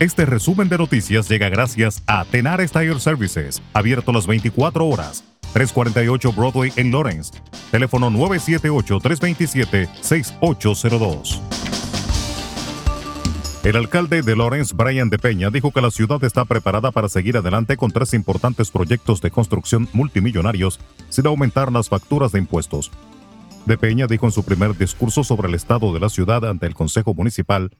Este resumen de noticias llega gracias a Tenar Tire Services, abierto las 24 horas. 348 Broadway en Lawrence. Teléfono 978-327-6802. El alcalde de Lawrence, Brian de Peña, dijo que la ciudad está preparada para seguir adelante con tres importantes proyectos de construcción multimillonarios sin aumentar las facturas de impuestos. De Peña dijo en su primer discurso sobre el estado de la ciudad ante el Consejo Municipal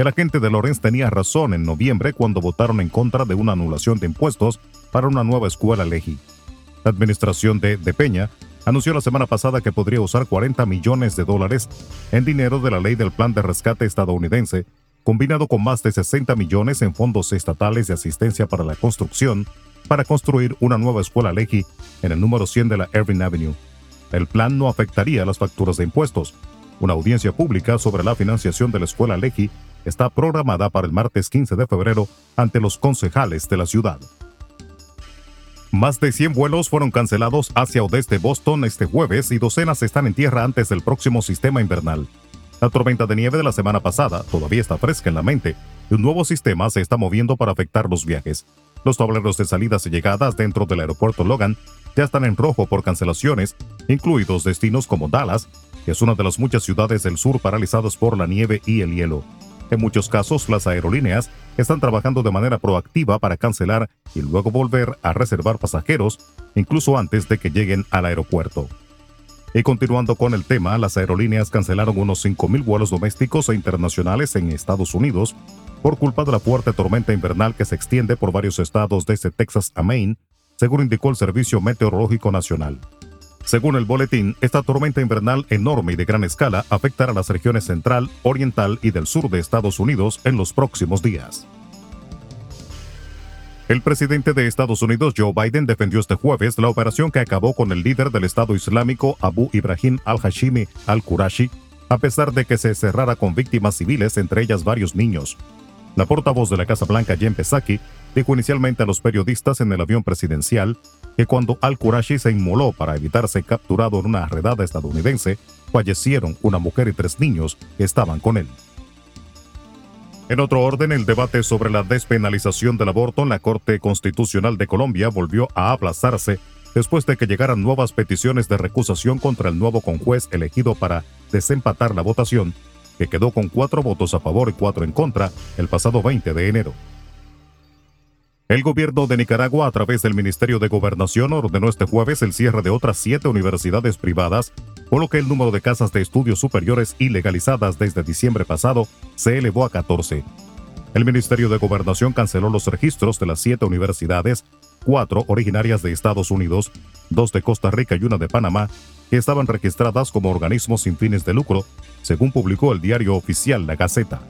que la gente de Lorenz tenía razón en noviembre cuando votaron en contra de una anulación de impuestos para una nueva escuela Legi. La administración de De Peña anunció la semana pasada que podría usar 40 millones de dólares en dinero de la ley del plan de rescate estadounidense, combinado con más de 60 millones en fondos estatales de asistencia para la construcción, para construir una nueva escuela Legi en el número 100 de la Irving Avenue. El plan no afectaría las facturas de impuestos. Una audiencia pública sobre la financiación de la escuela Legi está programada para el martes 15 de febrero ante los concejales de la ciudad. Más de 100 vuelos fueron cancelados hacia o desde Boston este jueves y docenas están en tierra antes del próximo sistema invernal. La tormenta de nieve de la semana pasada todavía está fresca en la mente y un nuevo sistema se está moviendo para afectar los viajes. Los tableros de salidas y llegadas dentro del aeropuerto Logan ya están en rojo por cancelaciones, incluidos destinos como Dallas, que es una de las muchas ciudades del sur paralizadas por la nieve y el hielo. En muchos casos, las aerolíneas están trabajando de manera proactiva para cancelar y luego volver a reservar pasajeros, incluso antes de que lleguen al aeropuerto. Y continuando con el tema, las aerolíneas cancelaron unos 5.000 vuelos domésticos e internacionales en Estados Unidos por culpa de la fuerte tormenta invernal que se extiende por varios estados desde Texas a Maine según indicó el Servicio Meteorológico Nacional. Según el boletín, esta tormenta invernal enorme y de gran escala afectará a las regiones central, oriental y del sur de Estados Unidos en los próximos días. El presidente de Estados Unidos, Joe Biden, defendió este jueves la operación que acabó con el líder del Estado Islámico, Abu Ibrahim al-Hashimi al-Qurashi, a pesar de que se cerrara con víctimas civiles, entre ellas varios niños. La portavoz de la Casa Blanca, Jen Psaki, dijo inicialmente a los periodistas en el avión presidencial que cuando al-Qurashi se inmoló para evitar ser capturado en una redada estadounidense, fallecieron una mujer y tres niños que estaban con él. En otro orden, el debate sobre la despenalización del aborto en la Corte Constitucional de Colombia volvió a aplazarse después de que llegaran nuevas peticiones de recusación contra el nuevo conjuez elegido para desempatar la votación, que quedó con cuatro votos a favor y cuatro en contra el pasado 20 de enero. El gobierno de Nicaragua, a través del Ministerio de Gobernación, ordenó este jueves el cierre de otras siete universidades privadas, por lo que el número de casas de estudios superiores ilegalizadas desde diciembre pasado se elevó a 14. El Ministerio de Gobernación canceló los registros de las siete universidades, cuatro originarias de Estados Unidos, dos de Costa Rica y una de Panamá, que estaban registradas como organismos sin fines de lucro, según publicó el diario oficial La Gaceta.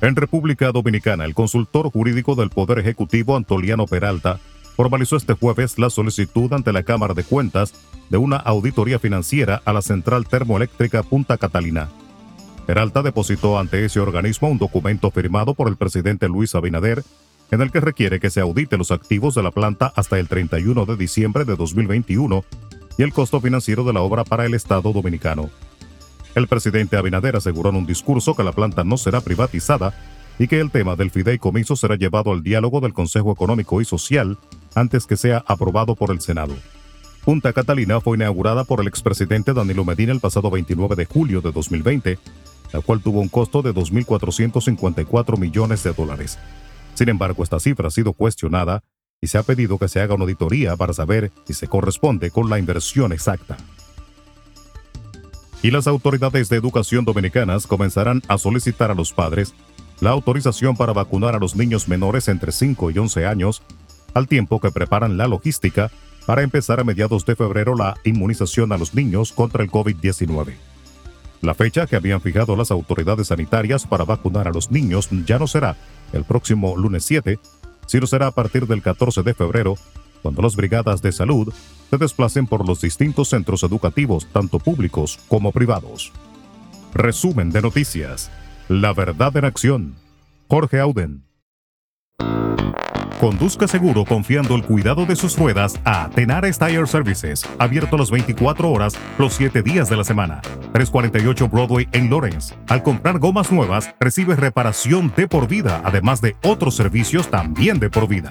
En República Dominicana, el consultor jurídico del Poder Ejecutivo, Antoliano Peralta, formalizó este jueves la solicitud ante la Cámara de Cuentas de una auditoría financiera a la central termoeléctrica Punta Catalina. Peralta depositó ante ese organismo un documento firmado por el presidente Luis Abinader en el que requiere que se audite los activos de la planta hasta el 31 de diciembre de 2021 y el costo financiero de la obra para el Estado dominicano. El presidente Abinader aseguró en un discurso que la planta no será privatizada y que el tema del fideicomiso será llevado al diálogo del Consejo Económico y Social antes que sea aprobado por el Senado. Punta Catalina fue inaugurada por el expresidente Danilo Medina el pasado 29 de julio de 2020, la cual tuvo un costo de 2.454 millones de dólares. Sin embargo, esta cifra ha sido cuestionada y se ha pedido que se haga una auditoría para saber si se corresponde con la inversión exacta y las autoridades de educación dominicanas comenzarán a solicitar a los padres la autorización para vacunar a los niños menores entre 5 y 11 años, al tiempo que preparan la logística para empezar a mediados de febrero la inmunización a los niños contra el COVID-19. La fecha que habían fijado las autoridades sanitarias para vacunar a los niños ya no será el próximo lunes 7, sino será a partir del 14 de febrero, cuando las brigadas de salud se desplacen por los distintos centros educativos, tanto públicos como privados. Resumen de noticias. La verdad en acción. Jorge Auden. Conduzca seguro confiando el cuidado de sus ruedas a Tenares Tire Services, abierto las 24 horas, los 7 días de la semana. 348 Broadway en Lawrence. Al comprar gomas nuevas, recibe reparación de por vida, además de otros servicios también de por vida.